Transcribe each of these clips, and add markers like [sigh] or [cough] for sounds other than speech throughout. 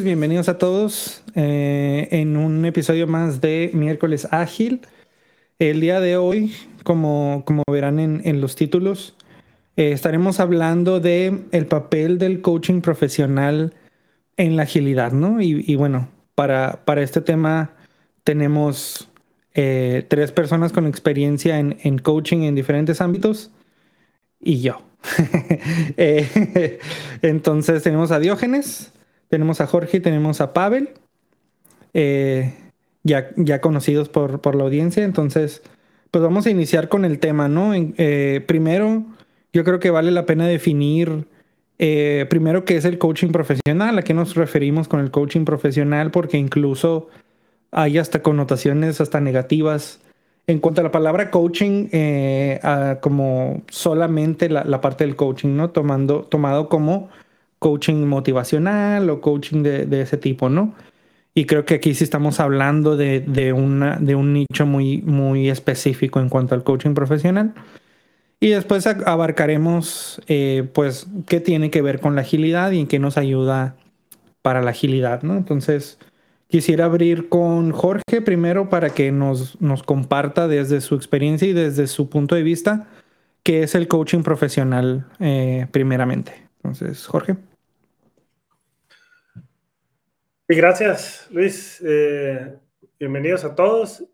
bienvenidos a todos eh, en un episodio más de Miércoles Ágil. El día de hoy, como, como verán en, los títulos, eh, estaremos hablando de el papel del coaching profesional en la agilidad, ¿no? Y, bueno, para, para, este tema tenemos eh, tres personas con experiencia en, en, coaching en diferentes ámbitos y yo. [laughs] [laughs] entonces tenemos a Diógenes. Tenemos a Jorge y tenemos a Pavel, eh, ya, ya conocidos por, por, la audiencia. Entonces, pues vamos a iniciar con el tema, ¿no? Eh, primero, yo creo que vale la pena definir eh, primero qué es el coaching profesional, a qué nos referimos con el coaching profesional, porque incluso hay hasta connotaciones hasta negativas en cuanto a la palabra coaching, como solamente la, la, parte del coaching, ¿no? Tomando, tomado como coaching motivacional o coaching de, ese tipo, ¿no? Y creo que aquí sí estamos hablando de, una, de un nicho muy, muy específico en cuanto al coaching profesional. Y después abarcaremos, eh, pues, qué tiene que ver con la agilidad y en qué nos ayuda para la agilidad, ¿no? Entonces, quisiera abrir con Jorge primero para que nos, nos comparta desde su experiencia y desde su punto de vista qué es el coaching profesional eh, primeramente. Entonces, Jorge gracias, Luis. Eh, bienvenidos a todos.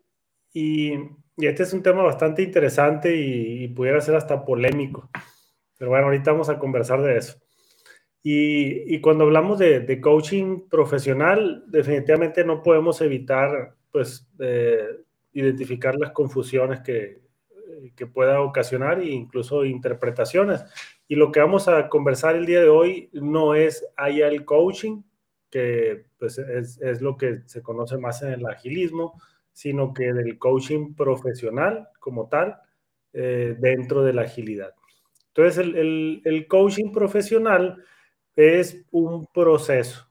Y, este es un tema bastante interesante y, pudiera ser hasta polémico. Pero bueno, ahorita vamos a conversar de eso. Y, cuando hablamos de, coaching profesional, definitivamente no podemos evitar, pues, identificar las confusiones que, que pueda ocasionar e incluso interpretaciones. Y lo que vamos a conversar el día de hoy no es haya el coaching, que pues es, es, lo que se conoce más en el agilismo, sino que del coaching profesional como tal eh, dentro de la agilidad. Entonces, el, el, coaching profesional es un proceso.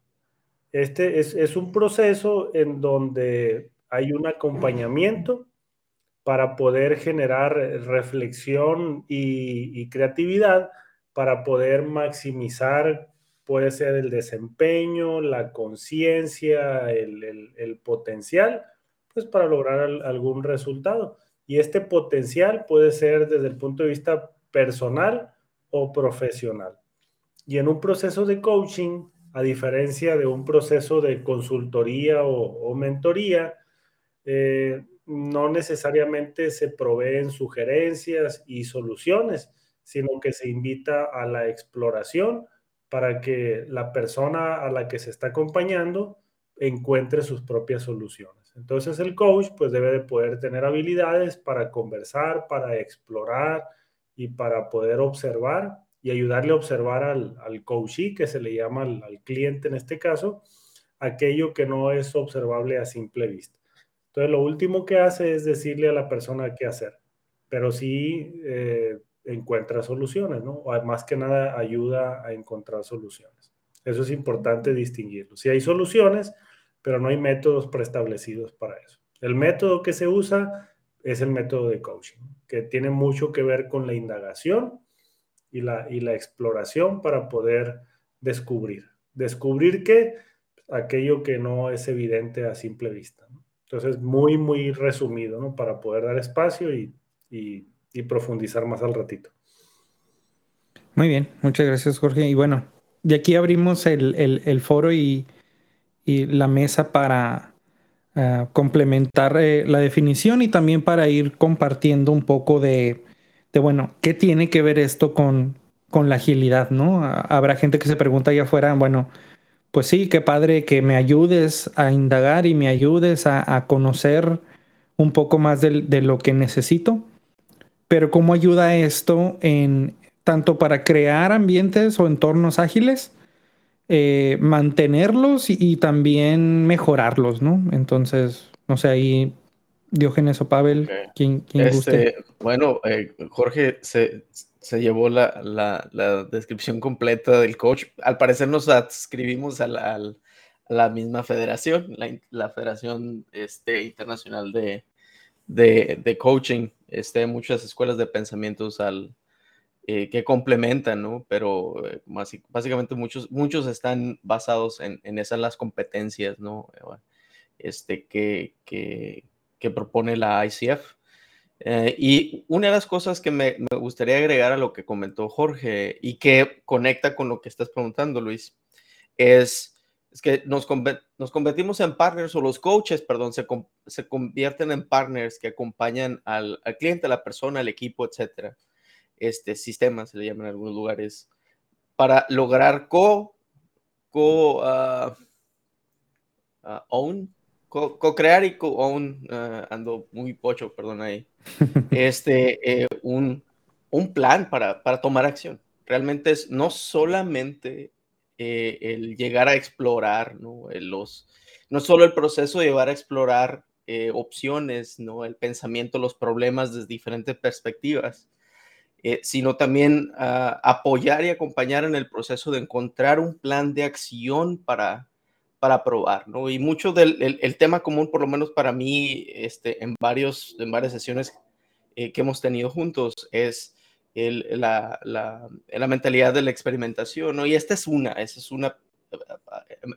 Este es, es, un proceso en donde hay un acompañamiento para poder generar reflexión y creatividad para poder maximizar puede ser el desempeño, la conciencia, el, potencial, pues para lograr algún resultado. Y este potencial puede ser desde el punto de vista personal o profesional. Y en un proceso de coaching, a diferencia de un proceso de consultoría o, mentoría, eh, no necesariamente se proveen sugerencias y soluciones, sino que se invita a la exploración para que la persona a la que se está acompañando encuentre sus propias soluciones. Entonces el coach pues debe de poder tener habilidades para conversar, para explorar y para poder observar y ayudarle a observar al, al que se le llama al, cliente en este caso, aquello que no es observable a simple vista. Entonces lo último que hace es decirle a la persona qué hacer, pero sí eh, encuentra soluciones, ¿no? O más que nada ayuda a encontrar soluciones. Eso es importante distinguirlo. Si hay soluciones, pero no hay métodos preestablecidos para eso. El método que se usa es el método de coaching, que tiene mucho que ver con la indagación y la, y la exploración para poder descubrir. Descubrir que aquello que no es evidente a simple vista. Entonces, muy, muy resumido, ¿no? Para poder dar espacio y y profundizar más al ratito. Muy bien, muchas gracias Jorge. Y bueno, de aquí abrimos el, foro y, la mesa para eh, complementar eh, la definición y también para ir compartiendo un poco de, de, bueno, ¿qué tiene que ver esto con, con la agilidad? ¿no? Habrá gente que se pregunta allá afuera, bueno, pues sí, qué padre que me ayudes a indagar y me ayudes a, conocer un poco más de, lo que necesito. Pero ¿cómo ayuda esto en tanto para crear ambientes o entornos ágiles, eh, mantenerlos y, también mejorarlos, ¿no? Entonces, no sé, ahí Diógenes o Pavel, quien, este, Bueno, eh, Jorge se, se llevó la, la, descripción completa del coach. Al parecer nos adscribimos a la, la misma federación, la, Federación este, Internacional de, de, de, Coaching. Este, muchas escuelas de pensamientos al, eh, que complementan, ¿no? Pero eh, básicamente muchos, muchos están basados en, en esas las competencias, ¿no? Este, que, que, propone la ICF. Eh, y una de las cosas que me, gustaría agregar a lo que comentó Jorge y que conecta con lo que estás preguntando, Luis, es, es que nos, nos, convertimos en partners o los coaches, perdón, se, se convierten en partners que acompañan al, al, cliente, a la persona, al equipo, etcétera. Este sistema se le llama en algunos lugares para lograr co, co uh, uh, own co-crear y co-own, uh, ando muy pocho, perdón ahí, [laughs] este, eh, un, un, plan para, para, tomar acción. Realmente es no solamente eh, el llegar a explorar, ¿no? los, no solo el proceso de llevar a explorar eh, opciones, ¿no? el pensamiento, los problemas desde diferentes perspectivas, sino también uh, apoyar y acompañar en el proceso de encontrar un plan de acción para para probar, ¿no? Y mucho del el, tema común, por lo menos para mí, este, en, varios, en varias sesiones eh, que hemos tenido juntos, es el, la, la, la, mentalidad de la experimentación, ¿no? Y esta es una, esa es una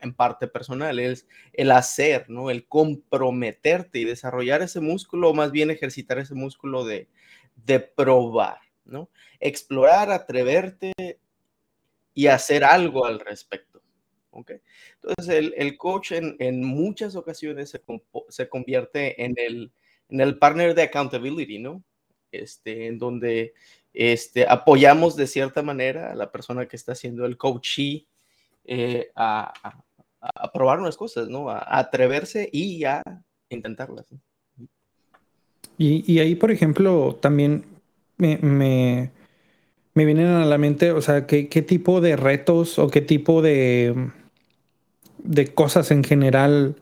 en parte personal, es el hacer, ¿no? El comprometerte y desarrollar ese músculo, o más bien ejercitar ese músculo de, de probar, ¿no? Explorar, atreverte y hacer algo al respecto. Entonces, el, el coach en, en, muchas ocasiones se, se convierte en el, en el partner de accountability, ¿no? Este, en donde este, apoyamos de cierta manera a la persona que está haciendo el coachee eh, a, probar unas cosas, ¿no? A, atreverse y a intentarlas. Y, y, ahí, por ejemplo, también me, me, me, vienen a la mente, o sea, ¿qué, qué tipo de retos o qué tipo de de cosas en general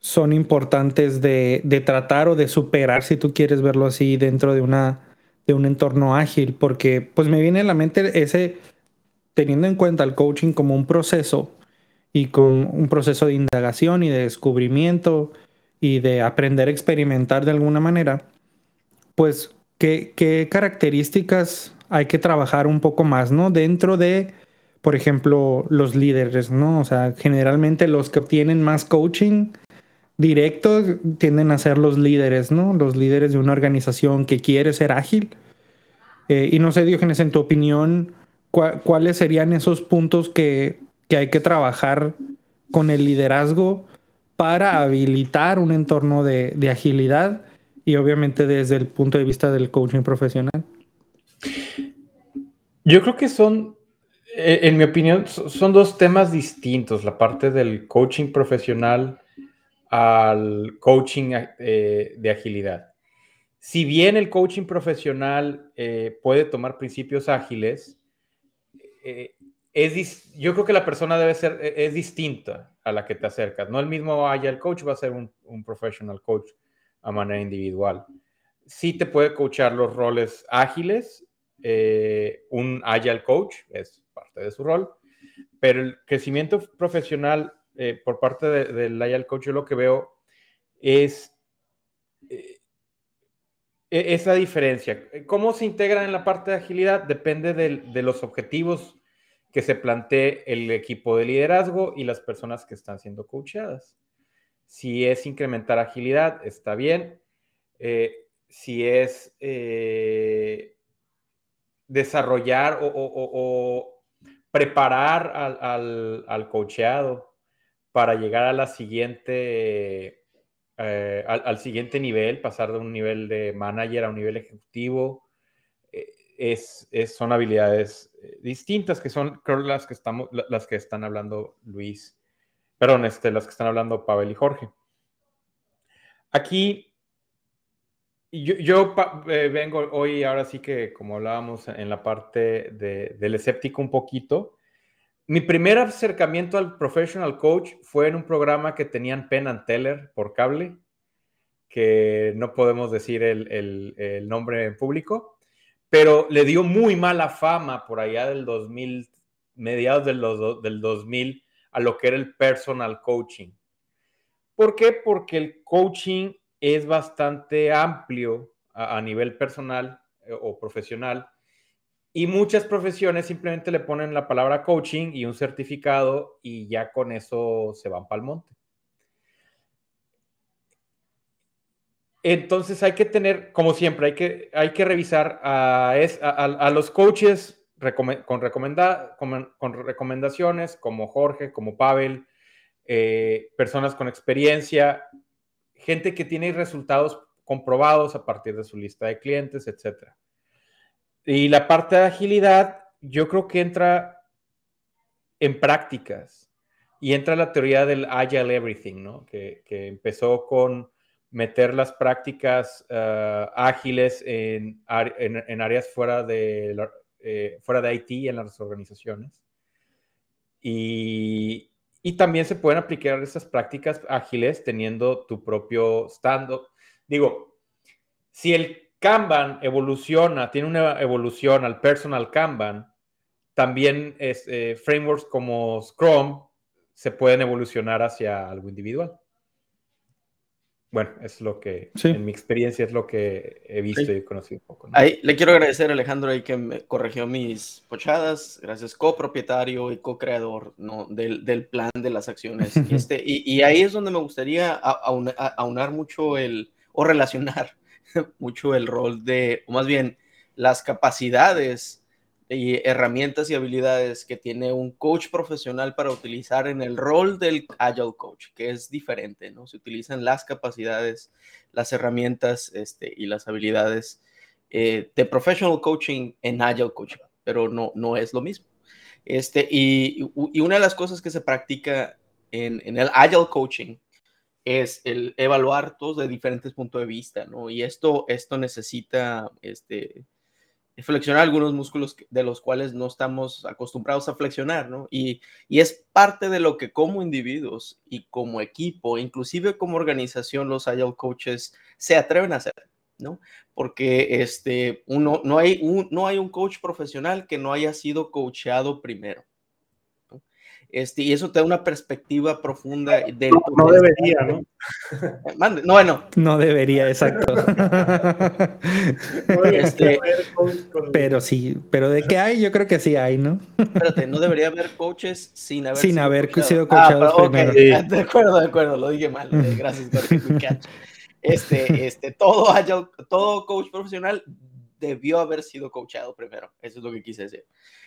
son importantes de, tratar o de superar, si tú quieres verlo así, dentro de, una, de un entorno ágil, porque pues me viene a la mente ese, teniendo en cuenta el coaching como un proceso y con un proceso de indagación y de descubrimiento y de aprender a experimentar de alguna manera, pues qué, qué características hay que trabajar un poco más, ¿no? Dentro de por ejemplo, los líderes, ¿no? O sea, generalmente los que obtienen más coaching directo tienden a ser los líderes, ¿no? Los líderes de una organización que quiere ser ágil. Eh, y no sé, Diógenes, en tu opinión, ¿cuáles serían esos puntos que, que hay que trabajar con el liderazgo para habilitar un entorno de, de agilidad y obviamente desde el punto de vista del coaching profesional? Yo creo que son eh, en mi opinión, son dos temas distintos, la parte del coaching profesional al coaching eh, de agilidad. Si bien el coaching profesional eh, puede tomar principios ágiles, es, yo creo que la persona debe ser, es distinta a la que te acercas. No el mismo el coach va a ser un, un professional coach a manera individual. Sí te puede coachar los roles ágiles, un agile coach es parte de su rol, pero el crecimiento profesional eh, por parte del de, Agile Coach, yo lo que veo es eh, e-, esa diferencia. ¿Cómo se integra en la parte de agilidad? Depende de los objetivos que se plantee el equipo de liderazgo y las personas que están siendo coachadas. Si es incrementar agilidad, está bien. Eh, si es desarrollar o, preparar al, al, cocheado para llegar a siguiente, eh, al, siguiente nivel, pasar de un nivel de manager a un nivel ejecutivo, eh, es, son habilidades eh, distintas que son, creo, las que, estamos, las que están hablando Luis, perdón, este, las que están hablando Pavel y Jorge. Aquí yo, vengo hoy, ahora sí que como hablábamos en la parte del escéptico un poquito, mi primer acercamiento al professional coach fue en un programa que tenían Penn and Teller por cable, que no podemos decir el, nombre en público, pero le dio muy mala fama por allá del 2000, mediados del, del 2000, a lo que era el personal coaching. ¿Por qué? Porque el coaching es bastante amplio a, nivel personal eh, o profesional y muchas profesiones simplemente le ponen la palabra coaching y un certificado y ya con eso se van para el monte. Entonces hay que tener, como siempre, hay que, hay que revisar a, los coaches con, con, recomendaciones como Jorge, como Pavel, eh, personas con experiencia, gente que tiene resultados comprobados a partir de su lista de clientes, etc. Y la parte de agilidad, yo creo que entra en prácticas y entra la teoría del Agile Everything, ¿no? que, empezó con meter las prácticas eh, ágiles en, en, áreas fuera de, eh, fuera de IT en las organizaciones. Y, y también se pueden aplicar estas prácticas ágiles teniendo tu propio stand-up. Digo, si el Kanban evoluciona, tiene una evolución al personal Kanban, también es, eh, frameworks como Scrum se pueden evolucionar hacia algo individual. Bueno, es lo que, en mi experiencia, es lo que he visto y conocido un poco. Ahí, le quiero agradecer a Alejandro ahí que me corrigió mis pochadas. Gracias, copropietario y co-creador ¿no? del, del, plan de las acciones. [laughs] este, y, y, ahí es donde me gustaría aunar mucho el, o relacionar [laughs] mucho el rol de, o más bien, las capacidades y herramientas y habilidades que tiene un coach profesional para utilizar en el rol del Agile Coach, que es diferente, ¿no? Se utilizan las capacidades, las herramientas este, y las habilidades eh, de Professional Coaching en Agile Coaching, pero no, no es lo mismo. Este, y, y una de las cosas que se practica en, en, el Agile Coaching es el evaluar todos de diferentes puntos de vista, ¿no? Y esto, esto necesita, este, flexionar algunos músculos de los cuales no estamos acostumbrados a flexionar, ¿no? Y, es parte de lo que como individuos y como equipo, inclusive como organización, los Agile Coaches se atreven a hacer, ¿no? Porque este, uno, no, hay un, no hay un coach profesional que no haya sido coachado primero. Este, y eso te da una perspectiva profunda del... No, debería, ¿no? no, bueno. No debería, exacto. Este, pero sí, pero de qué hay, yo creo que sí hay, ¿no? Espérate, no debería haber coaches sin haber, sin sido, haber sido coachados ah, primero. De acuerdo, de acuerdo, lo dije mal. Eh, gracias, Este, este, todo, todo coach profesional debió haber sido coachado primero. Eso es lo que quise decir.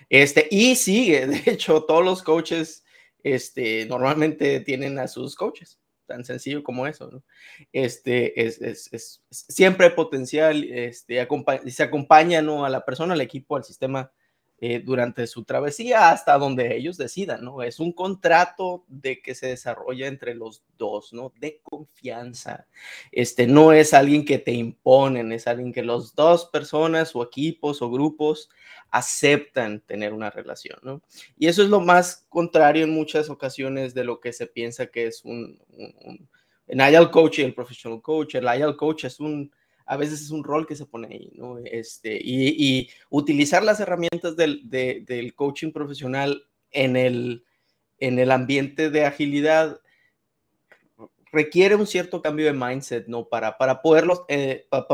Este, y sigue, [laughs] de hecho, todos los coaches este, normalmente tienen a sus coaches. Tan sencillo como eso. Este, es, es, es siempre potencial, este, se acompaña, ¿no? A la persona, al equipo, al sistema eh, durante su travesía hasta donde ellos decidan, ¿no? Es un contrato de que se desarrolla entre los dos, ¿no? De confianza. Este no es alguien que te imponen, es alguien que los dos personas o equipos o grupos aceptan tener una relación, ¿no? Y eso es lo más contrario en muchas ocasiones de lo que se piensa que es un, un, un Agile Coach y el Professional Coach. El Agile Coach es un a veces es un rol que se pone ahí, ¿no? Este, y, utilizar las herramientas del, del, coaching profesional en el, en el ambiente de agilidad requiere un cierto cambio de mindset, ¿no? Para, para, poderlos, eh, para,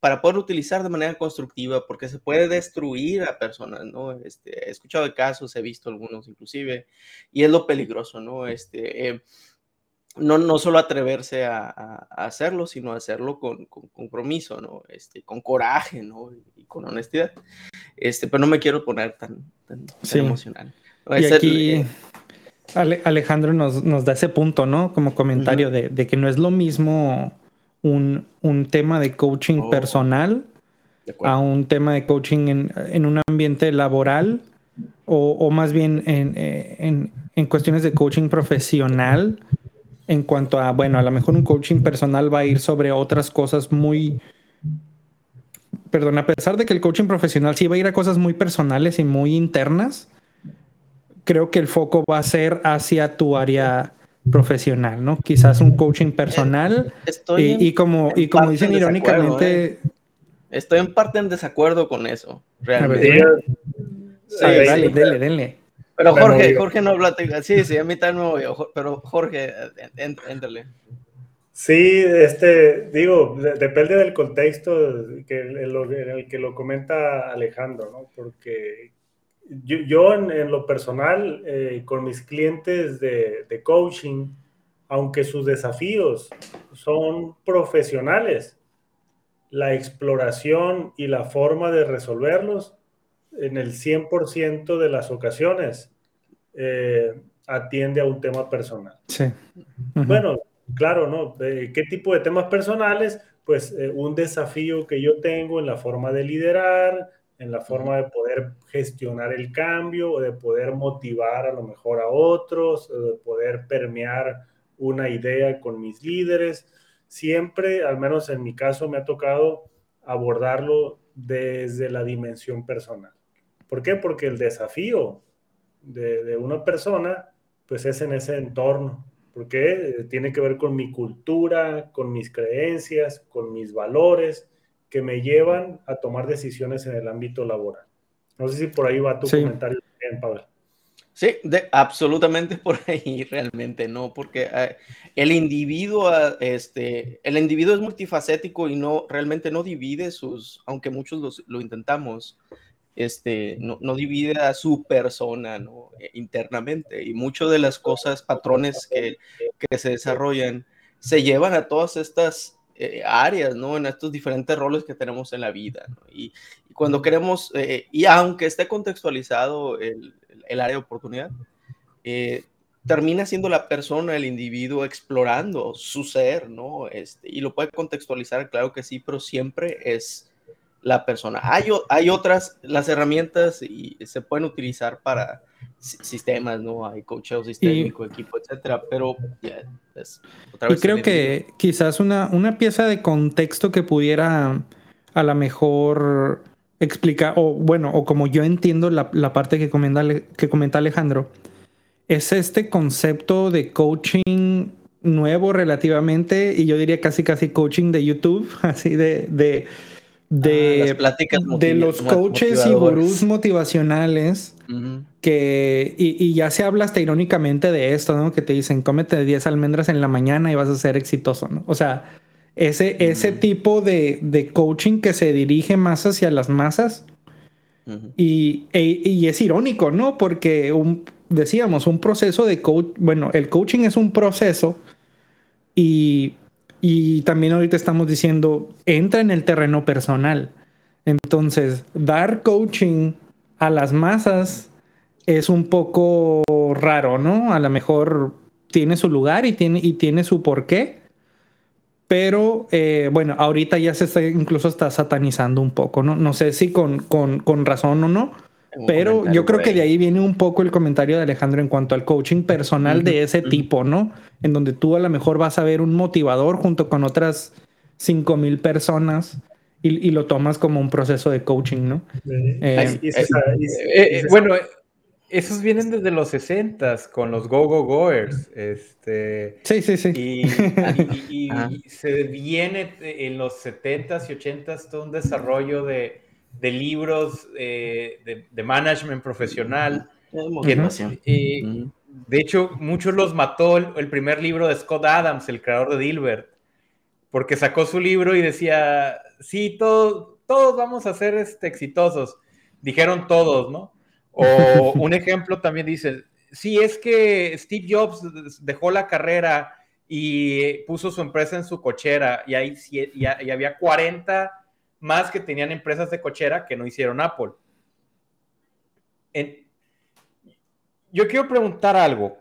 para poder utilizar de manera constructiva, porque se puede destruir a personas, ¿no? Este, he escuchado de casos, he visto algunos inclusive, y es lo peligroso, ¿no? Este, eh, no, no solo atreverse a, hacerlo, sino hacerlo con, compromiso, ¿no? Este, con coraje, ¿no? Y con honestidad. Este, pero no me quiero poner tan, tan, emocional. Y aquí eh, Alejandro nos, nos, da ese punto, ¿no? Como comentario de, que no es lo mismo un, tema de coaching oh. personal a un tema de coaching en, un ambiente laboral o, más bien eh, en, en cuestiones de coaching profesional en cuanto a, bueno, a lo mejor un coaching personal va a ir sobre otras cosas muy, perdón, a pesar de que el coaching profesional sí va a ir a cosas muy personales y muy internas, creo que el foco va a ser hacia tu área profesional, ¿no? Quizás un coaching personal y, como, y como dicen irónicamente... ¿eh? Estoy en parte en desacuerdo con eso, realmente. dale, dale, dale. Pero Jorge, Jorge no habla. Sí, sí, a mí también me voy. Pero Jorge, éntrale. Sí, este, digo, depende del contexto que, en, el que lo comenta Alejandro, ¿no? Porque yo, en, lo personal, eh, con mis clientes de, de, coaching, aunque sus desafíos son profesionales, la exploración y la forma de resolverlos en el 100% de las ocasiones eh, atiende a un tema personal. Sí. Bueno, claro, ¿no? ¿Qué tipo de temas personales? Pues eh, un desafío que yo tengo en la forma de liderar, en la forma de poder gestionar el cambio o de poder motivar a lo mejor a otros, o de poder permear una idea con mis líderes. Siempre, al menos en mi caso, me ha tocado abordarlo desde la dimensión personal. ¿Por qué? Porque el desafío de, una persona, pues es en ese entorno, porque tiene que ver con mi cultura, con mis creencias, con mis valores, que me llevan a tomar decisiones en el ámbito laboral. No sé si por ahí va tu comentario también, Pablo. Sí, de, absolutamente por [laughs] ahí realmente, ¿no? Porque eh, el individuo, ah, este, el individuo es multifacético y no, realmente no divide sus, aunque muchos lo intentamos, este, no, divide a su persona ¿no? E, internamente y muchas de las cosas, patrones que, que, se desarrollan, se llevan a todas estas eh, áreas, ¿no? En estos diferentes roles que tenemos en la vida. Y, cuando queremos, eh, y aunque esté contextualizado el, el área de oportunidad, eh, termina siendo la persona, el individuo explorando su ser, ¿no? Este, y lo puede contextualizar, claro que sí, pero siempre es la persona. Hay, hay otras, las herramientas y se pueden utilizar para sistemas, ¿no? Hay coacheo sistémico, equipo, etcétera, pero y creo que quizás una, una pieza de contexto que pudiera a lo mejor explicar, o bueno, o como yo entiendo la, la parte que comenta, que comenta Alejandro, es este concepto de coaching nuevo relativamente, y yo diría casi casi coaching de YouTube, [laughs] así de, de de, ah, de los coaches y gurús motivacionales que, y, ya se habla hasta irónicamente de esto, ¿no? Que te dicen, cómete 10 almendras en la mañana y vas a ser exitoso, ¿no? O sea, ese, ese tipo de, de, coaching que se dirige más hacia las masas y, e, y, es irónico, ¿no? Porque un, decíamos, un proceso de coach, bueno, el coaching es un proceso y y también ahorita estamos diciendo, entra en el terreno personal. Entonces, dar coaching a las masas es un poco raro, ¿no? A lo mejor tiene su lugar y tiene, y tiene su porqué. Pero eh, bueno, ahorita ya se está, incluso está satanizando un poco, ¿no? No sé si con, con, con razón o no, pero yo creo que de ahí viene un poco el comentario de Alejandro en cuanto al coaching personal de ese tipo, ¿no? En donde tú a lo mejor vas a ver un motivador junto con otras cinco mil personas y, lo tomas como un proceso de coaching, ¿no? bueno, esos vienen desde los 60 con los go-go-goers. Este, sí, sí, sí. Y, [laughs] se viene en los 70s y 80s todo un desarrollo de de libros eh, de, management profesional. de hecho, muchos los mató el, primer libro de Scott Adams, el creador de Dilbert, porque sacó su libro y decía, sí, todos, todos vamos a ser este, exitosos. Dijeron todos, ¿no? O [laughs] un ejemplo también dice, sí, es que Steve Jobs dejó la carrera y puso su empresa en su cochera y, ahí, y, había 40 más que tenían empresas de cochera que no hicieron Apple. yo quiero preguntar algo.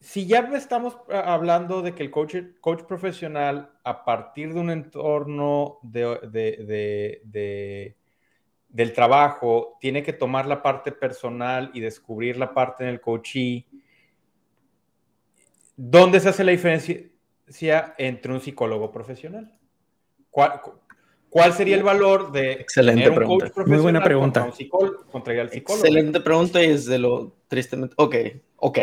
Si ya estamos hablando de que el coach, coach profesional, a partir de un entorno de, del trabajo, tiene que tomar la parte personal y descubrir la parte en el coachee, ¿Dónde se hace la diferencia entre un psicólogo profesional? ¿Cuál, sería el valor de Excelente tener un coach profesional Muy buena pregunta. Contra, un psicólogo, contra el psicólogo? Excelente pregunta y es de lo tristemente... Ok, ok.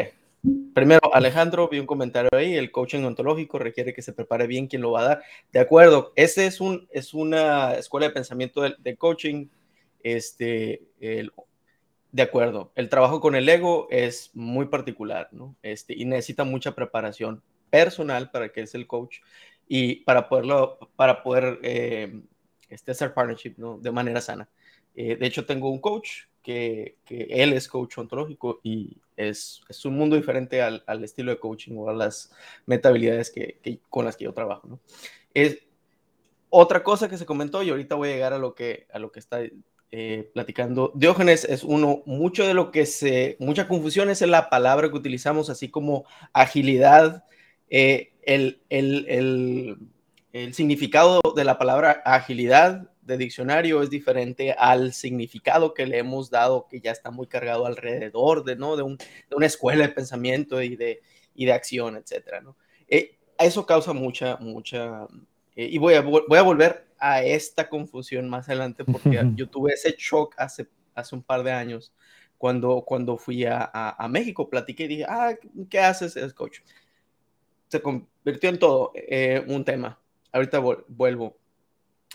Primero, Alejandro, vi un comentario ahí, el coaching ontológico requiere que se prepare bien quien lo va a dar. De acuerdo, ese es, un, es una escuela de pensamiento de, de coaching. Este, el de acuerdo, el trabajo con el ego es muy particular, ¿no? Este, y necesita mucha preparación personal para que es el coach y para poderlo, para poder eh, este, hacer partnership, ¿no? De manera sana. Eh, de hecho, tengo un coach que, que, él es coach ontológico y es, es un mundo diferente al, al, estilo de coaching o a las metabilidades que, que, con las que yo trabajo, ¿no? Es, otra cosa que se comentó y ahorita voy a llegar a lo que, a lo que está eh, platicando. Diógenes es uno, mucho de lo que se, mucha confusión es en la palabra que utilizamos, así como agilidad. Eh, el, el, el, significado de la palabra agilidad de diccionario es diferente al significado que le hemos dado, que ya está muy cargado alrededor de, ¿no? de, un, de una escuela de pensamiento y de, y de acción, etc. ¿no? Eh, eso causa mucha, mucha... y voy a, voy a volver a esta confusión más adelante porque [laughs] yo tuve ese shock hace, hace un par de años cuando, cuando fui a, a, México, platiqué y dije, ah, ¿qué haces? Es coach. Se convirtió en todo eh, un tema. Ahorita vuelvo.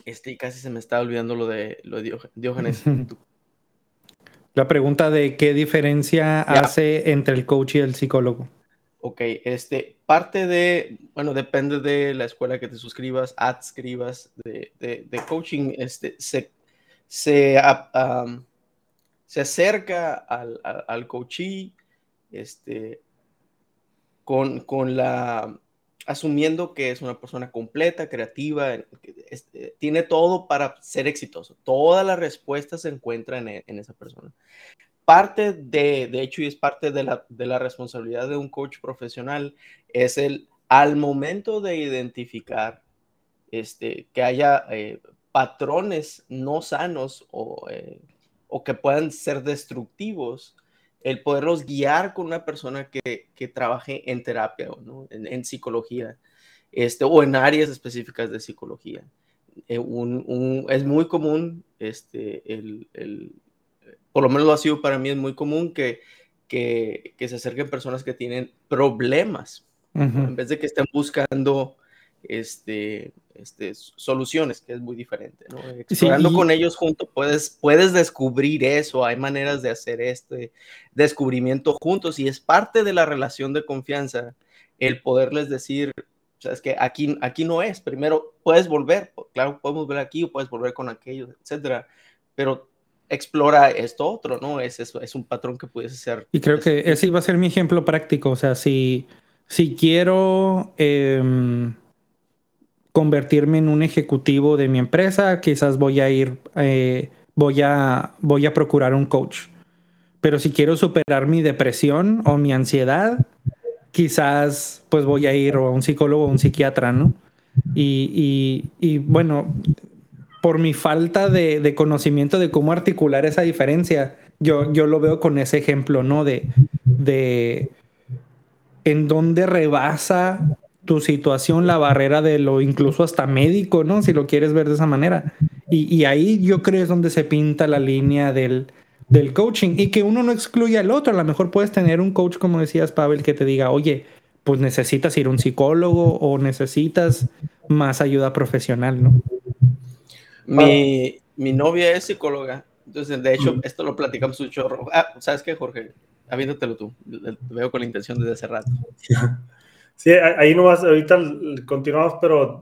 Este, casi se me está olvidando lo de, lo de Diógenes. La pregunta de qué diferencia hace entre el coach y el psicólogo. Ok, este, parte de, bueno, depende de la escuela que te suscribas, adscribas de, de, de coaching, este, se, se, se acerca al, al, al coachee, este, con, con la, asumiendo que es una persona completa, creativa, este, tiene todo para ser exitoso. Todas las respuestas se encuentran en, en esa persona parte de, de hecho, y es parte de la, de la responsabilidad de un coach profesional, es el, al momento de identificar este, que haya eh, patrones no sanos o, eh, o, que puedan ser destructivos, el poderlos guiar con una persona que, que trabaje en terapia o ¿no? en, psicología este, o en áreas específicas de psicología. Eh, un, un, es muy común este, el, el, por lo menos lo ha sido para mí, es muy común que, que, que se acerquen personas que tienen problemas, en vez de que estén buscando este, este, soluciones, que es muy diferente, ¿no? Explorando con ellos juntos puedes, puedes descubrir eso, hay maneras de hacer este descubrimiento juntos y es parte de la relación de confianza el poderles decir, o sea, es que aquí, aquí no es, primero puedes volver, claro, podemos ver aquí o puedes volver con aquellos, etcétera, pero explora esto otro, ¿no? Es, eso, es un patrón que puedes ser. Y creo que ese iba a ser mi ejemplo práctico. O sea, si, si quiero em, convertirme en un ejecutivo de mi empresa, quizás voy a ir, eh, voy, a, voy a procurar un coach. Pero si quiero superar mi depresión o mi ansiedad, quizás pues voy a ir a un psicólogo o un psiquiatra, ¿no? Y, y, y bueno, por mi falta de, conocimiento de cómo articular esa diferencia, yo, yo lo veo con ese ejemplo, ¿no? De, de en dónde rebasa tu situación la barrera de lo incluso hasta médico, ¿no? Si lo quieres ver de esa manera. Y, ahí yo creo es donde se pinta la línea del, del coaching y que uno no excluye al otro. A lo mejor puedes tener un coach, como decías, Pavel, que te diga, oye, pues necesitas ir a un psicólogo o necesitas más ayuda profesional, ¿no? Mi, mi, novia es psicóloga, entonces de hecho esto lo platicamos un chorro. Ah, ¿sabes qué, Jorge? Aviéntatelo tú, te veo con la intención desde hace rato. Sí, ahí no vas, ahorita continuamos, pero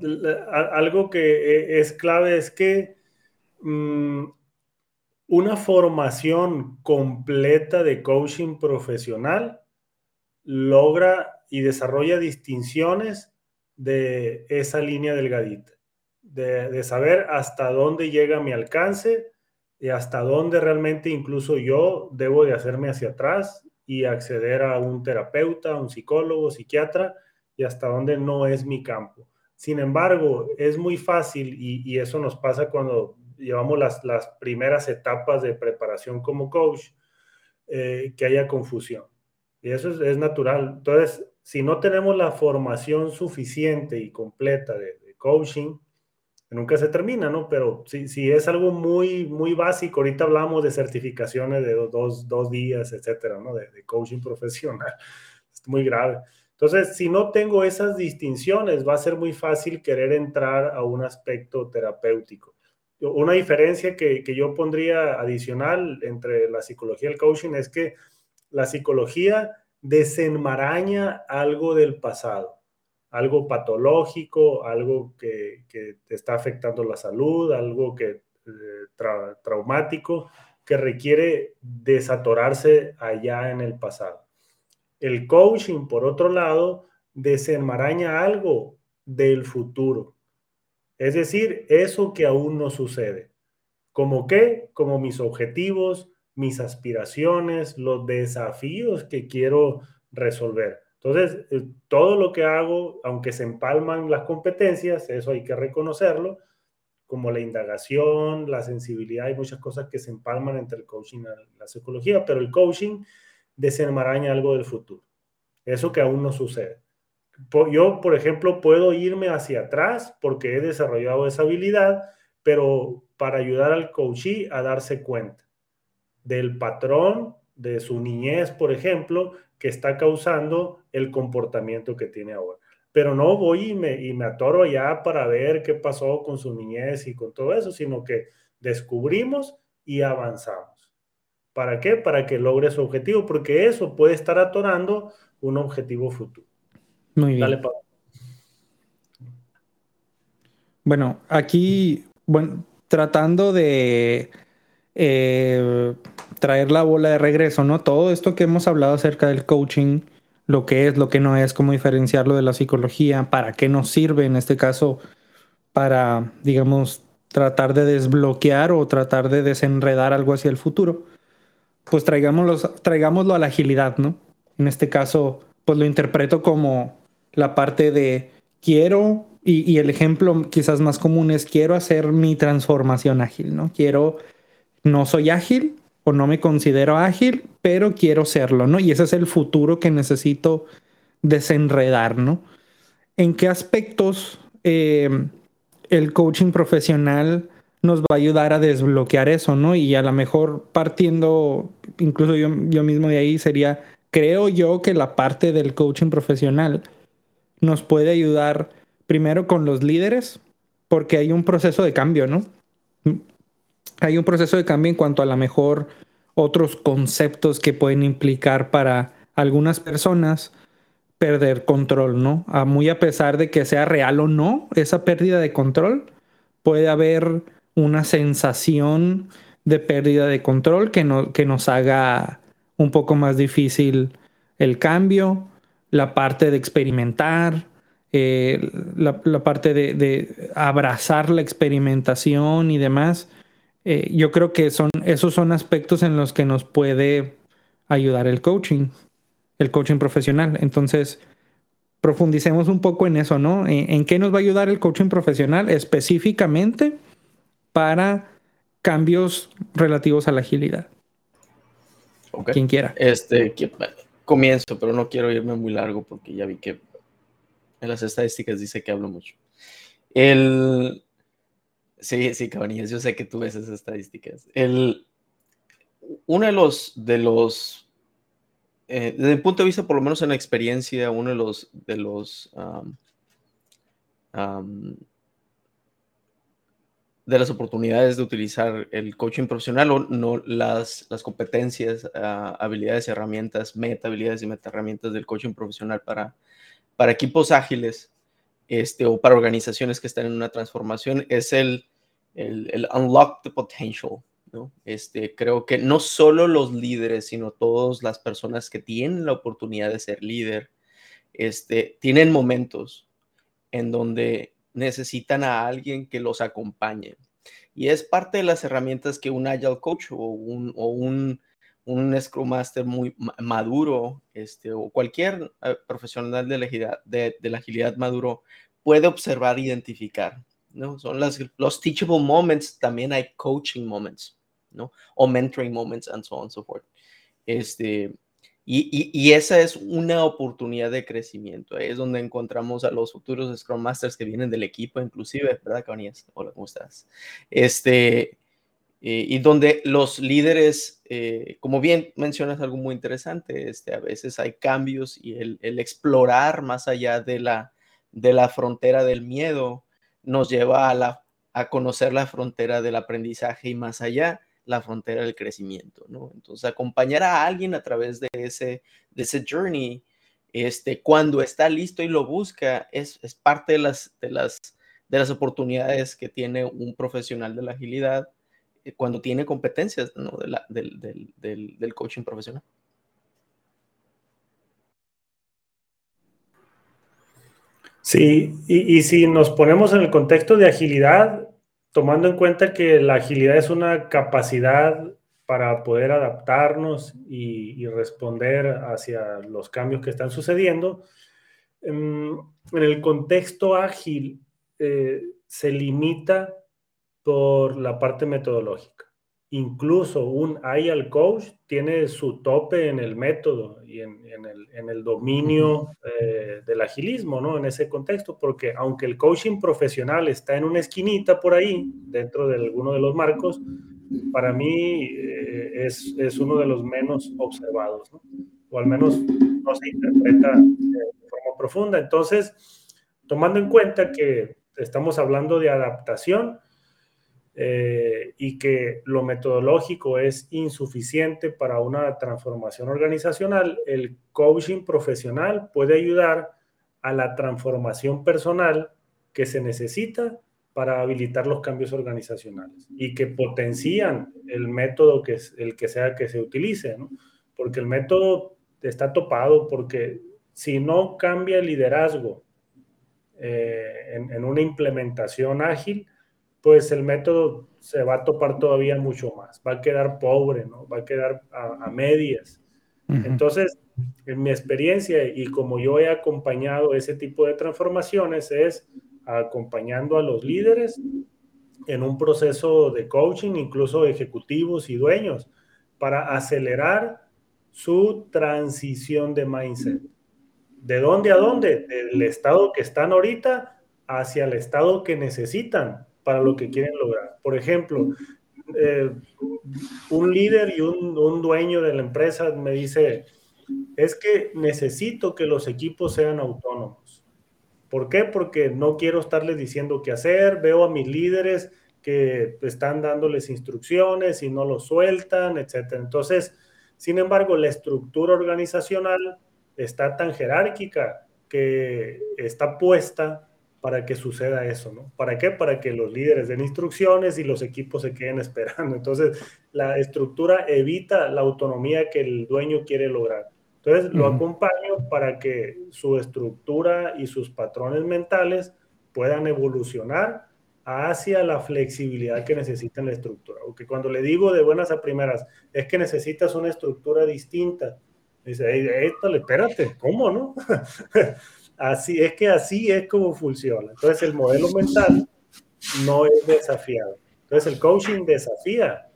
algo que e, es clave es que mm, una formación completa de coaching profesional logra y desarrolla distinciones de esa línea delgadita, de, de saber hasta dónde llega mi alcance y hasta dónde realmente incluso yo debo de hacerme hacia atrás y acceder a un terapeuta, un psicólogo, psiquiatra, y hasta dónde no es mi campo. Sin embargo, es muy fácil y, eso nos pasa cuando llevamos las, las, primeras etapas de preparación como coach, eh, que haya confusión. Y eso es, natural. Entonces, si no tenemos la formación suficiente y completa de, coaching, nunca se termina, ¿no? Pero si, si, es algo muy, muy básico, ahorita hablamos de certificaciones de dos, dos días, etcétera, ¿no? De, de coaching [laughs] profesional. Es muy grave. Entonces, si no tengo esas distinciones, va a ser muy fácil querer entrar a un aspecto terapéutico. Una diferencia que, yo pondría adicional entre la psicología y el coaching es que la psicología desenmaraña algo del pasado, algo patológico, algo que, te está afectando la salud, algo que eh, traumático, que requiere desatorarse allá en el pasado. El coaching, por otro lado, desenmaraña algo del futuro. Es decir, eso que aún no sucede. ¿Como qué? Como mis objetivos, mis aspiraciones, los desafíos que quiero resolver. Entonces, eh, todo lo que hago, aunque se empalman las competencias, eso hay que reconocerlo, como la indagación, la sensibilidad, hay muchas cosas que se empalman entre el coaching y la psicología, pero el coaching desenmaraña algo del futuro. Eso que aún no sucede. Yo, por ejemplo, puedo irme hacia atrás porque he desarrollado esa habilidad, pero para ayudar al coachee a darse cuenta del patrón de su niñez, por ejemplo, que está causando el comportamiento que tiene ahora. Pero no voy y me, y me atoro allá para ver qué pasó con su niñez y con todo eso, sino que descubrimos y avanzamos. ¿Para qué? Para que logre su objetivo, porque eso puede estar atorando un objetivo futuro. Muy bien. Bueno, aquí, bueno, tratando de eh, traer la bola de regreso, ¿no? Todo esto que hemos hablado acerca del coaching, lo que es, lo que no es, cómo diferenciarlo de la psicología, para qué nos sirve en este caso para, digamos, tratar de desbloquear o tratar de desenredar algo hacia el futuro pues traigámoslo a la agilidad, ¿no? En este caso, pues lo interpreto como la parte de quiero, y, el ejemplo quizás más común es quiero hacer mi transformación ágil, ¿no? Quiero, no soy ágil o no me considero ágil, pero quiero serlo, ¿no? Y ese es el futuro que necesito desenredar, ¿no? ¿En qué aspectos eh, el coaching profesional nos va a ayudar a desbloquear eso, ¿no? Y a lo mejor partiendo, incluso yo, yo mismo de ahí sería, creo yo que la parte del coaching profesional nos puede ayudar primero con los líderes, porque hay un proceso de cambio, ¿no? Hay un proceso de cambio en cuanto a lo mejor otros conceptos que pueden implicar para algunas personas perder control, ¿no? A muy a pesar de que sea real o no esa pérdida de control, puede haber una sensación de pérdida de control que, no, que nos haga un poco más difícil el cambio, la parte de experimentar, eh, la, parte de, abrazar la experimentación y demás. Eh, yo creo que son, esos son aspectos en los que nos puede ayudar el coaching, el coaching profesional. Entonces, profundicemos un poco en eso, ¿no? en qué nos va a ayudar el coaching profesional específicamente? para cambios relativos a la agilidad. Quien quiera. Este, comienzo, pero no quiero irme muy largo porque ya vi que en las estadísticas dice que hablo mucho. El, sí, sí, Cabanillas, yo sé que tú ves esas estadísticas. El, uno de los, de los, eh, desde el punto de vista, por lo menos en la experiencia, uno de los, de los de las oportunidades de utilizar el coaching profesional o no las, las competencias, ah, habilidades, herramientas, meta habilidades y meta herramientas del coaching profesional para, para equipos ágiles este, o para organizaciones que están en una transformación es el, el, unlock the potential. Este, creo que no solo los líderes, sino todas las personas que tienen la oportunidad de ser líder, este, tienen momentos en donde necesitan a alguien que los acompañe. Y es parte de las herramientas que un Agile Coach o un, o un, un Scrum Master muy maduro, este, o cualquier eh, profesional de la, agilidad, de, la agilidad maduro puede observar e identificar. ¿No? Son las, los teachable moments, también hay coaching moments, ¿no? O mentoring moments, and so on and so forth. Este, y, esa es una oportunidad de crecimiento. es donde encontramos a los futuros Scrum Masters que vienen del equipo, inclusive, ¿verdad, Cabanías? Hola, ¿cómo estás? Este, eh, y donde los líderes, eh, como bien mencionas algo muy interesante, este, a veces hay cambios y el, explorar más allá de la, de la frontera del miedo nos lleva a, la, a conocer la frontera del aprendizaje y más allá la frontera del crecimiento, ¿no? Entonces, acompañar a alguien a través de ese, de ese journey, este, cuando está listo y lo busca, es, es parte de las, de, las, de las oportunidades que tiene un profesional de la agilidad eh, cuando tiene competencias ¿no? del, del, del coaching profesional. Sí, y, y, si nos ponemos en el contexto de agilidad, tomando en cuenta que la agilidad es una capacidad para poder adaptarnos y, responder hacia los cambios que están sucediendo, em, en, el contexto ágil eh, se limita por la parte metodológica. Incluso un IAL coach tiene su tope en el método y en, el, dominio eh, del agilismo, ¿no? En ese contexto, porque aunque el coaching profesional está en una esquinita por ahí, dentro de alguno de los marcos, para mí eh, es, es, uno de los menos observados, ¿no? O al menos no se interpreta de forma profunda. Entonces, tomando en cuenta que estamos hablando de adaptación, eh, y que lo metodológico es insuficiente para una transformación organizacional, el coaching profesional puede ayudar a la transformación personal que se necesita para habilitar los cambios organizacionales y que potencian el método que es el que sea que se utilice, porque el método está topado, porque si no cambia el liderazgo eh, en una implementación ágil, pues el método se va a topar todavía mucho más, va a quedar pobre, ¿no? Va a quedar a, medias. Entonces, en mi experiencia y como yo he acompañado ese tipo de transformaciones es acompañando a los líderes en un proceso de coaching, incluso ejecutivos y dueños, para acelerar su transición de mindset. ¿De dónde a dónde? Del estado que están ahorita hacia el estado que necesitan para lo que quieren lograr. Por ejemplo, eh, un líder y un, un, dueño de la empresa me dice, es que necesito que los equipos sean autónomos. ¿Por qué? Porque no quiero estarles diciendo qué hacer, veo a mis líderes que están dándoles instrucciones y no lo sueltan, etc. Entonces, sin embargo, la estructura organizacional está tan jerárquica que está puesta para que suceda eso, ¿no? ¿Para qué? Para que los líderes den instrucciones y los equipos se queden [laughs] esperando. Entonces, la estructura evita la autonomía que el dueño quiere lograr. Entonces, lo acompaño para que su estructura y sus patrones mentales puedan evolucionar hacia la flexibilidad que necesita la estructura. Porque cuando le digo de buenas a primeras, es que necesitas una estructura distinta, dice, hey, espérate, ¿cómo no? [laughs] Así es que así es como funciona. Entonces el modelo mental no es desafiado. Entonces el coaching desafía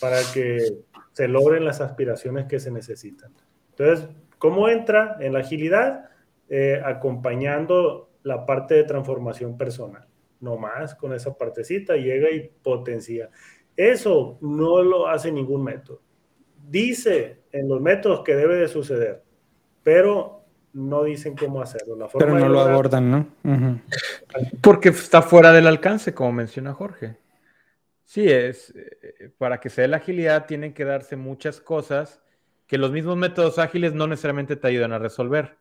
para que se logren las aspiraciones que se necesitan. Entonces, ¿cómo entra en la agilidad? Eh, acompañando la parte de transformación personal. No más con esa partecita, llega y potencia. Eso no lo hace ningún método. Dice en los métodos que debe de suceder, pero no dicen cómo hacerlo. Pero no lo abordan, ¿no? Porque está fuera del alcance, como menciona Jorge. Sí, es eh, para que se dé la agilidad tienen que darse muchas cosas que los mismos métodos ágiles no necesariamente te ayudan a resolver.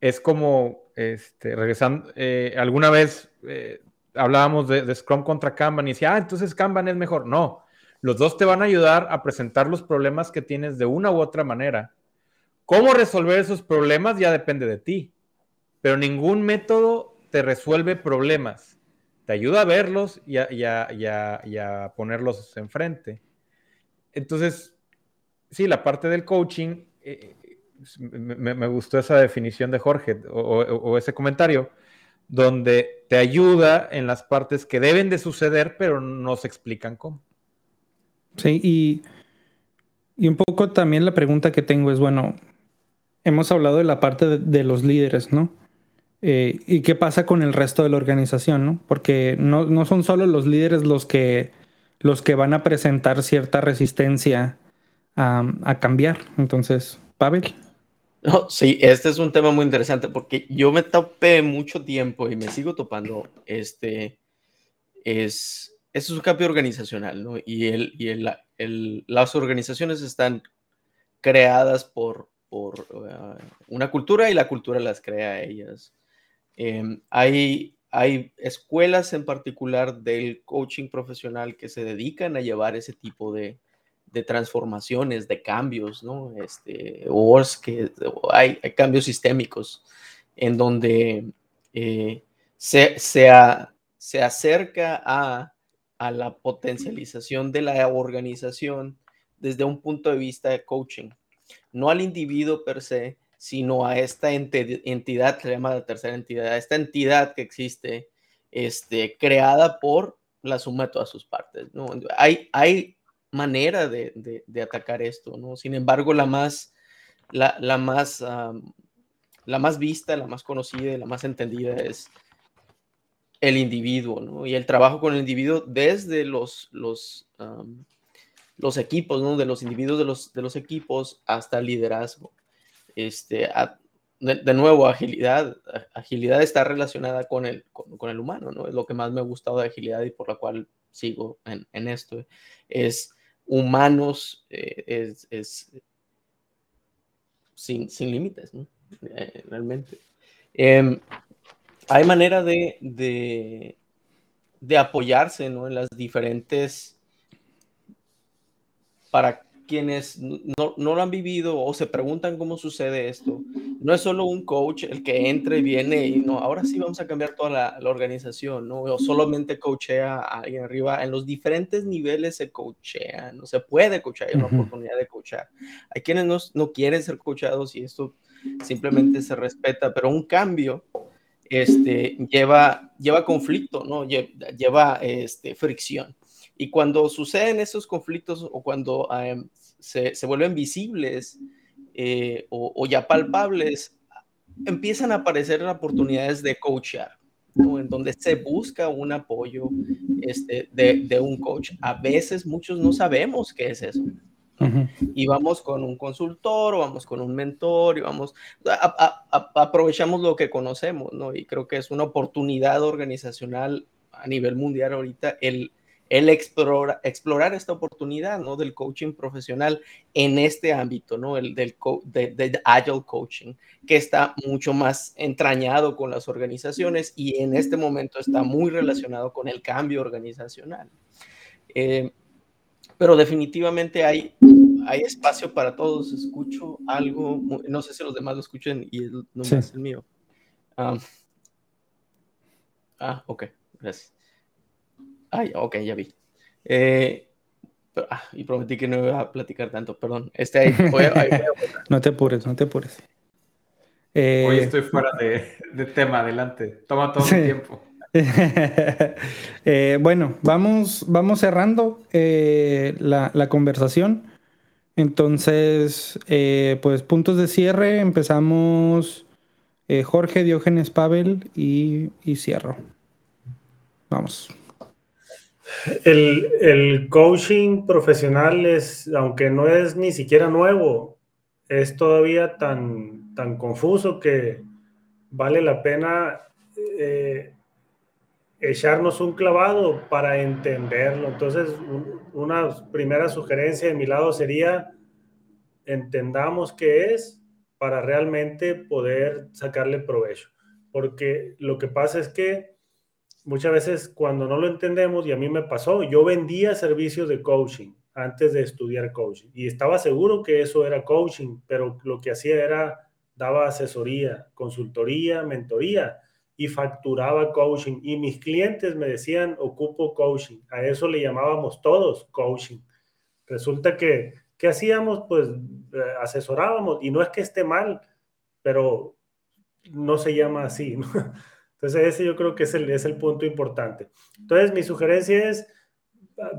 Es como, este, regresando, eh, alguna vez eh, hablábamos de, de, Scrum contra Kanban y decía, ah, entonces Kanban es mejor. No, los dos te van a ayudar a presentar los problemas que tienes de una u otra manera ¿Cómo resolver esos problemas? Ya depende de ti. pero ningún método te resuelve problemas. Te ayuda a verlos y a, ponerlos enfrente. Entonces, sí, la parte del coaching, eh, me, gustó esa definición de Jorge o, ese comentario, donde te ayuda en las partes que deben de suceder, pero no se explican cómo. Sí, y, y un poco también la pregunta que tengo es, bueno, hemos hablado de la parte de los líderes, ¿no? Eh, ¿Y qué pasa con el resto de la organización? ¿no? Porque no, son solo los líderes los que, los que van a presentar cierta resistencia a, cambiar. Entonces, Pavel. No, sí, este es un tema muy interesante porque yo me topé mucho tiempo y me sigo topando. Este es, es un cambio organizacional, ¿no? Y, el, y el, las organizaciones están creadas por, por uh, una cultura y la cultura las crea ellas. Em, hay, hay escuelas en particular del coaching profesional que se dedican a llevar ese tipo de, de transformaciones, de cambios, ¿no? Este, o que hay, cambios sistémicos en donde eh, se, se, se, acerca a, a, la potencialización de la organización desde un punto de vista de coaching, no al individuo per se, sino a esta entidad que se llama la tercera entidad, a esta entidad que existe, este, creada por la suma de todas sus partes. ¿no? Hay, hay manera de, de, atacar esto, ¿no? Sin embargo, la más, la, la más, la más vista, la más conocida y la más entendida es el individuo, ¿no? Y el trabajo con el individuo desde los, los, los equipos. De los individuos de los, de los equipos hasta liderazgo. Este, de, nuevo, agilidad. Agilidad está relacionada con el, con, el humano, ¿no? Es lo que más me ha gustado de agilidad y por la cual sigo en, esto. Es humanos, eh, es, sin, límites, ¿no? Eh, realmente. Em, hay manera de, de, de, apoyarse ¿no? en las diferentes para quienes no, lo han vivido o se preguntan cómo sucede esto, no es solo un coach el que entre y viene y no, ahora sí vamos a cambiar toda la, organización, ¿no? O solamente coachea a alguien arriba. En los diferentes niveles se coachea, no se puede coachar, hay una oportunidad de coachar. Hay quienes no, no quieren ser coachados y esto simplemente se respeta, pero un cambio este, lleva, lleva conflicto, ¿no? Lleva, este, fricción. Y cuando suceden esos conflictos o cuando em, se, vuelven visibles eh, o, ya palpables, empiezan a aparecer oportunidades de coachar, en donde se busca un apoyo este, de, un coach. A veces muchos no sabemos qué es eso. Y vamos con un consultor o vamos con un mentor y vamos, aprovechamos lo que conocemos, ¿no? Y creo que es una oportunidad organizacional a nivel mundial ahorita el el explorar, explorar esta oportunidad ¿no? del coaching profesional en este ámbito, ¿no? el del de, agile coaching, que está mucho más entrañado con las organizaciones y en este momento está muy relacionado con el cambio organizacional. Eh, pero definitivamente hay, hay espacio para todos. Escucho algo, no sé si los demás lo escuchen y no es el mío. ah, ah ok, gracias. Ay, ok, ya vi. Eh, ah, y prometí que no iba a platicar tanto, perdón. Este ahí, [laughs] no te apures, no te apures. Eh, Hoy estoy fuera de, tema, adelante. Toma todo el tiempo. [laughs] Eh, bueno, vamos, vamos cerrando la, la, conversación. Entonces, pues puntos de cierre. Empezamos Jorge, Diógenes, Pavel y, y cierro. Vamos. El, coaching profesional es, aunque no es ni siquiera nuevo, es todavía tan, tan confuso que vale la pena eh, echarnos un clavado para entenderlo. Entonces, una primera sugerencia de mi lado sería, entendamos qué es para realmente poder sacarle provecho. Porque lo que pasa es que muchas veces cuando no lo entendemos, y a mí me pasó, yo vendía servicios de coaching antes de estudiar coaching y estaba seguro que eso era coaching, pero lo que hacía era daba asesoría, consultoría, mentoría y facturaba coaching. Y mis clientes me decían, ocupo coaching. A eso le llamábamos todos coaching. Resulta que, ¿qué hacíamos? Pues eh, asesorábamos. Y no es que esté mal, pero no se llama así. Entonces ese yo creo que es el, es el punto importante. Entonces mi sugerencia es,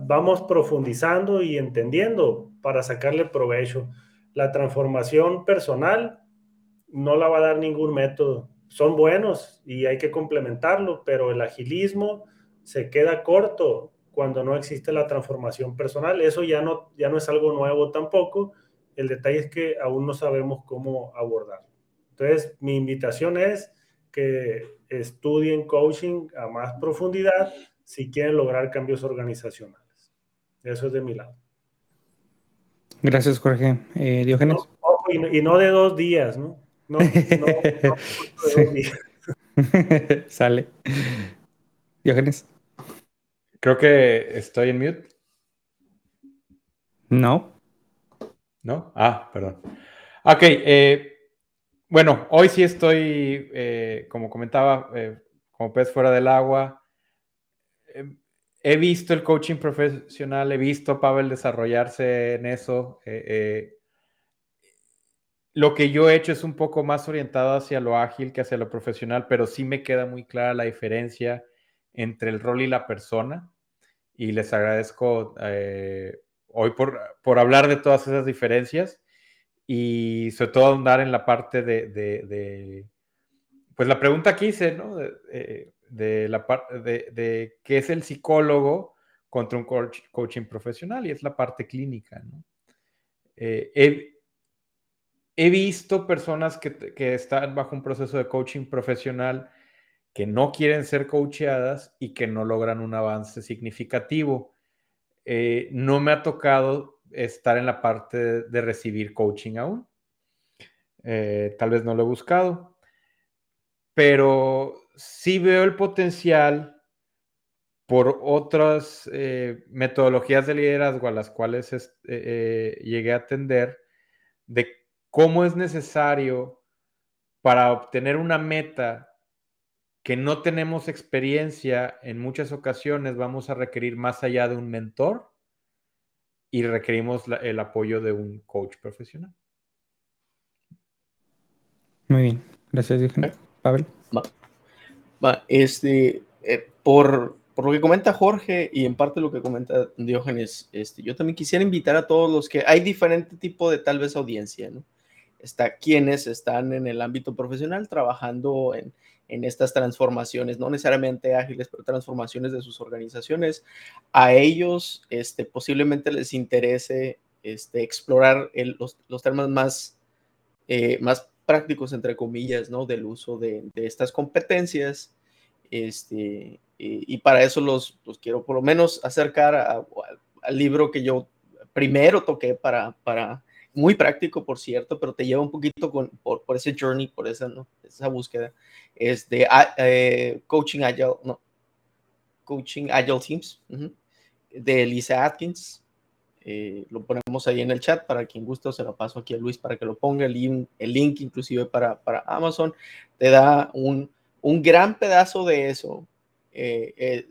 vamos profundizando y entendiendo para sacarle provecho. La transformación personal no la va a dar ningún método. Son buenos y hay que complementarlo, pero el agilismo se queda corto cuando no existe la transformación personal. Eso ya no, ya no es algo nuevo tampoco. El detalle es que aún no sabemos cómo abordar. Entonces, mi invitación es que estudien coaching a más profundidad si quieren lograr cambios organizacionales. Eso es de mi lado. Gracias, Jorge. Eh, Diógenes. y, no de dos días, ¿no? No, Sale. Diógenes. Creo que estoy en mute. No. ¿No? Ah, perdón. Ok. Eh, bueno, hoy sí estoy, eh, como comentaba, eh, como pez fuera del agua. he visto el coaching profesional, he visto a Pavel desarrollarse en eso lo que yo he hecho es un poco más orientado hacia lo ágil que hacia lo profesional, pero sí me queda muy clara la diferencia entre el rol y la persona. Y les agradezco eh, hoy por, por, hablar de todas esas diferencias y sobre todo andar en la parte de, pues la pregunta que hice, ¿no? De, la parte de, qué es el psicólogo contra un coaching profesional y es la parte clínica, ¿no? Eh, he visto personas que, están bajo un proceso de coaching profesional que no quieren ser coacheadas y que no logran un avance significativo. Eh, no me ha tocado estar en la parte de, recibir coaching aún. Eh, tal vez no lo he buscado, pero sí veo el potencial por otras eh, metodologías de liderazgo a las cuales llegué a atender de cómo es necesario para obtener una meta que no tenemos experiencia, en muchas ocasiones vamos a requerir más allá de un mentor y requerimos el apoyo de un coach profesional. Muy bien, gracias, Pavel. este, eh, por, por, lo que comenta Jorge y en parte lo que comenta Diógenes, este, yo también quisiera invitar a todos los que hay diferente tipo de tal vez audiencia, ¿no? está quienes están en el ámbito profesional trabajando en, estas transformaciones, no necesariamente ágiles, pero transformaciones de sus organizaciones. A ellos este, posiblemente les interese este, explorar los, temas más, eh, más prácticos, entre comillas, ¿no? del uso de, estas competencias. Este, y, para eso los, quiero por lo menos acercar al libro que yo primero toqué para, para muy práctico, por cierto, pero te lleva un poquito con, por, por ese journey, por esa, ¿no? esa búsqueda. Es de ah, eh, Coaching Agile, no, Coaching Agile Teams, de Lisa Atkins. Eh, lo ponemos ahí en el chat para quien guste, se lo paso aquí a Luis para que lo ponga, el link, el link inclusive para, para Amazon, te da un, un gran pedazo de eso, eh,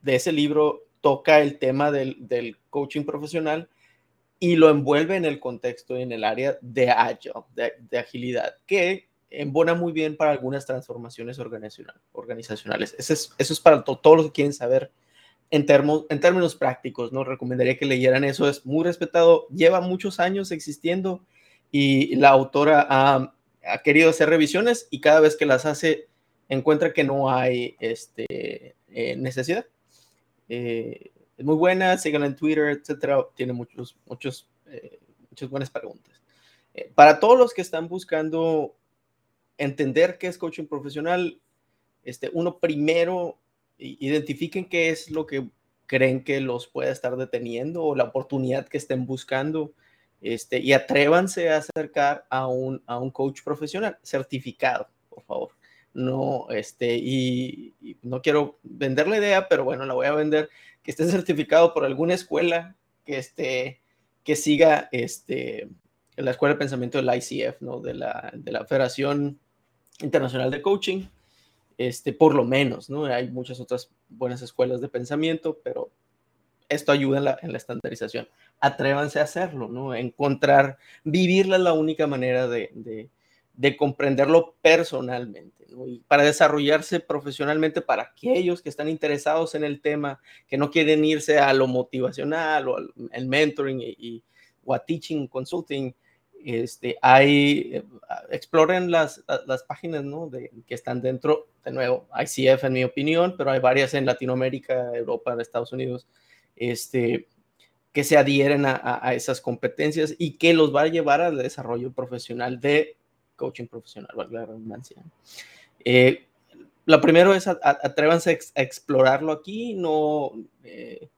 de ese libro, toca el tema del, del coaching profesional y lo envuelve en el contexto y en el área de agile, de, agilidad, que embona muy bien para algunas transformaciones organizacionales. Eso es, eso es para todos los que quieren saber en, en términos prácticos, ¿no? Recomendaría que leyeran eso, es muy respetado, lleva muchos años existiendo y la autora ha, ha querido hacer revisiones y cada vez que las hace encuentra que no hay este, eh, necesidad. Eh, es muy buena, síganla en Twitter, etcétera. Tiene muchos, muchos, eh, muchas buenas preguntas. Eh, para todos los que están buscando entender qué es coaching profesional, este, uno primero identifiquen qué es lo que creen que los puede estar deteniendo o la oportunidad que estén buscando. Este, y atrévanse a acercar a un, a un coach profesional certificado, por favor. No, este, y, y no quiero vender la idea, pero bueno, la voy a vender que esté certificado por alguna escuela que, esté, que siga este, la Escuela de Pensamiento del ICF, ¿no? De la, de la Federación Internacional de Coaching, este, por lo menos, ¿no? Hay muchas otras buenas escuelas de pensamiento, pero esto ayuda en la, estandarización. Atrévanse a hacerlo, ¿no? Encontrar, vivirla es la única manera de, de comprenderlo personalmente, ¿no? Y para desarrollarse profesionalmente para aquellos que están interesados en el tema, que no quieren irse a lo motivacional o al mentoring y, y, o a teaching, consulting, este, hay, eh, exploren las, las páginas ¿no? de, que están dentro, de nuevo, ICF en mi opinión, pero hay varias en Latinoamérica, Europa, Estados Unidos, este, que se adhieren a, a, esas competencias y que los va a llevar al desarrollo profesional de coaching profesional, valga la redundancia. Eh, lo primero es a, atrévanse a, ex, a, explorarlo aquí, no, eh,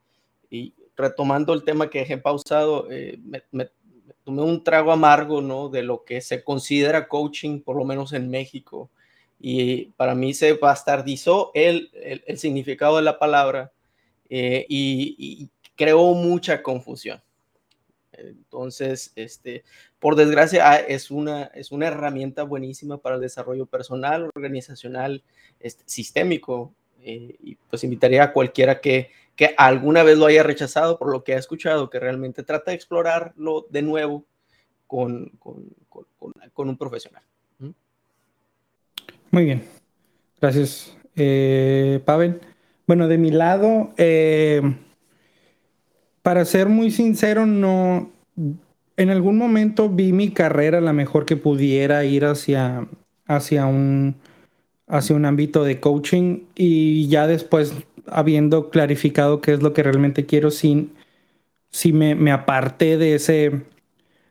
y retomando el tema que dejé pausado, eh, me, tomé un trago amargo, ¿no? De lo que se considera coaching, por lo menos en México. Y para mí se bastardizó el, el, significado de la palabra y, y, creó mucha confusión. Entonces, este, por desgracia, es una, es una herramienta buenísima para el desarrollo personal, organizacional, este, sistémico. Eh, y pues invitaría a cualquiera que, que alguna vez lo haya rechazado por lo que ha escuchado, que realmente trata de explorarlo de nuevo con, con, con, con un profesional. ¿Mm? Muy bien, gracias, eh, Pavel. Bueno, de mi lado, eh, para ser muy sincero, no, en algún momento vi mi carrera la mejor que pudiera ir hacia, hacia un hacia un ámbito de coaching y ya después habiendo clarificado qué es lo que realmente quiero, sí, sí me, me aparté de ese,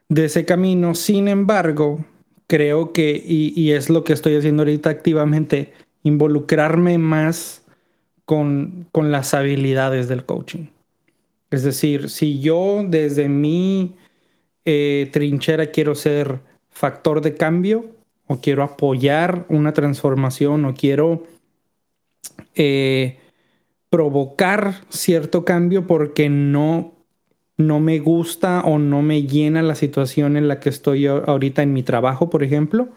de ese camino. Sin embargo, creo que, y, y, es lo que estoy haciendo ahorita activamente, involucrarme más con, con las habilidades del coaching. Es decir, si yo desde mi eh, trinchera quiero ser factor de cambio o quiero apoyar una transformación o quiero eh, provocar cierto cambio porque no, no me gusta o no me llena la situación en la que estoy ahorita en mi trabajo, por ejemplo,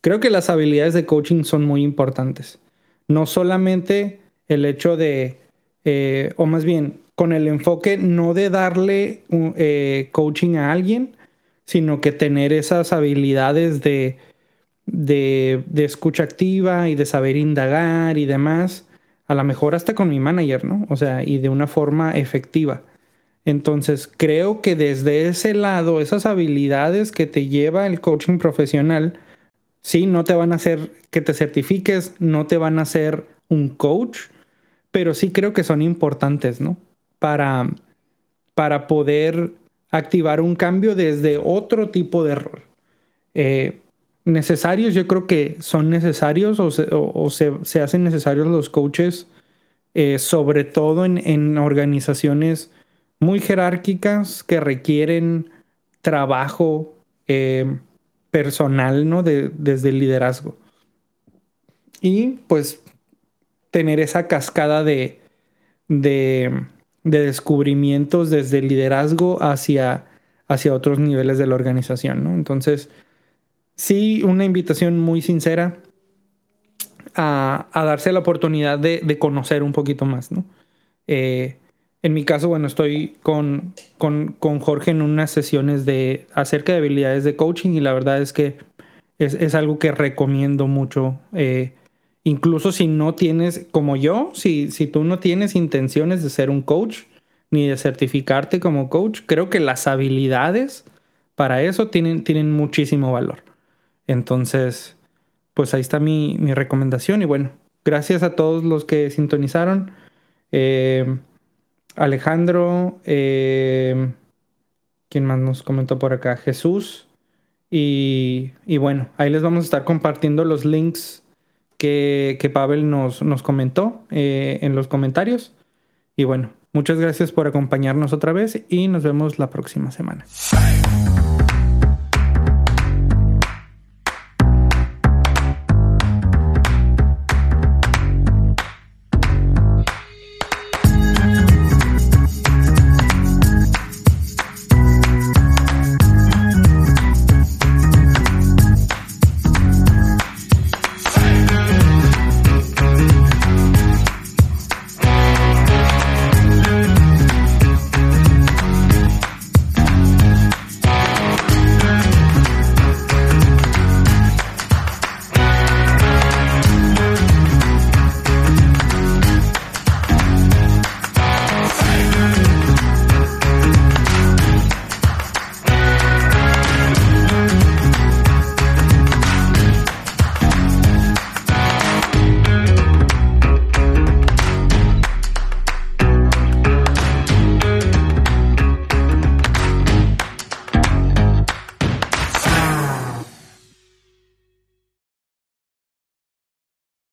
creo que las habilidades de coaching son muy importantes. No solamente el hecho de, eh, o más bien, con el enfoque no de darle eh, coaching a alguien, sino que tener esas habilidades de, de, de escucha activa y de saber indagar y demás a lo mejor hasta con mi manager, ¿no? O sea, y de una forma efectiva. Entonces, creo que desde ese lado, esas habilidades que te lleva el coaching profesional, sí, no te van a hacer que te certifiques, no te van a hacer un coach, pero sí creo que son importantes, ¿no? Para, para poder activar un cambio desde otro tipo de rol. Eh, necesarios, yo creo que son necesarios o se, se hacen necesarios los coaches, eh, sobre todo en, en, organizaciones muy jerárquicas que requieren trabajo eh, personal, ¿no? De, desde el liderazgo. Y pues tener esa cascada de, de, de descubrimientos desde el liderazgo hacia, hacia otros niveles de la organización, ¿no? Entonces, sí, una invitación muy sincera a, a darse la oportunidad de, de, conocer un poquito más, ¿no? Eh, en mi caso, bueno, estoy con, con, con, Jorge en unas sesiones de acerca de habilidades de coaching y la verdad es que es, es algo que recomiendo mucho. Eh, incluso si no tienes, como yo, si, si tú no tienes intenciones de ser un coach ni de certificarte como coach, creo que las habilidades para eso tienen, tienen muchísimo valor. Entonces, pues ahí está mi, mi, recomendación. Y bueno, gracias a todos los que sintonizaron. Eh, Alejandro, eh, ¿quién más nos comentó por acá? Jesús. Y, y, bueno, ahí les vamos a estar compartiendo los links que, que Pavel nos, comentó eh, en los comentarios. Y bueno, muchas gracias por acompañarnos otra vez y nos vemos la próxima semana.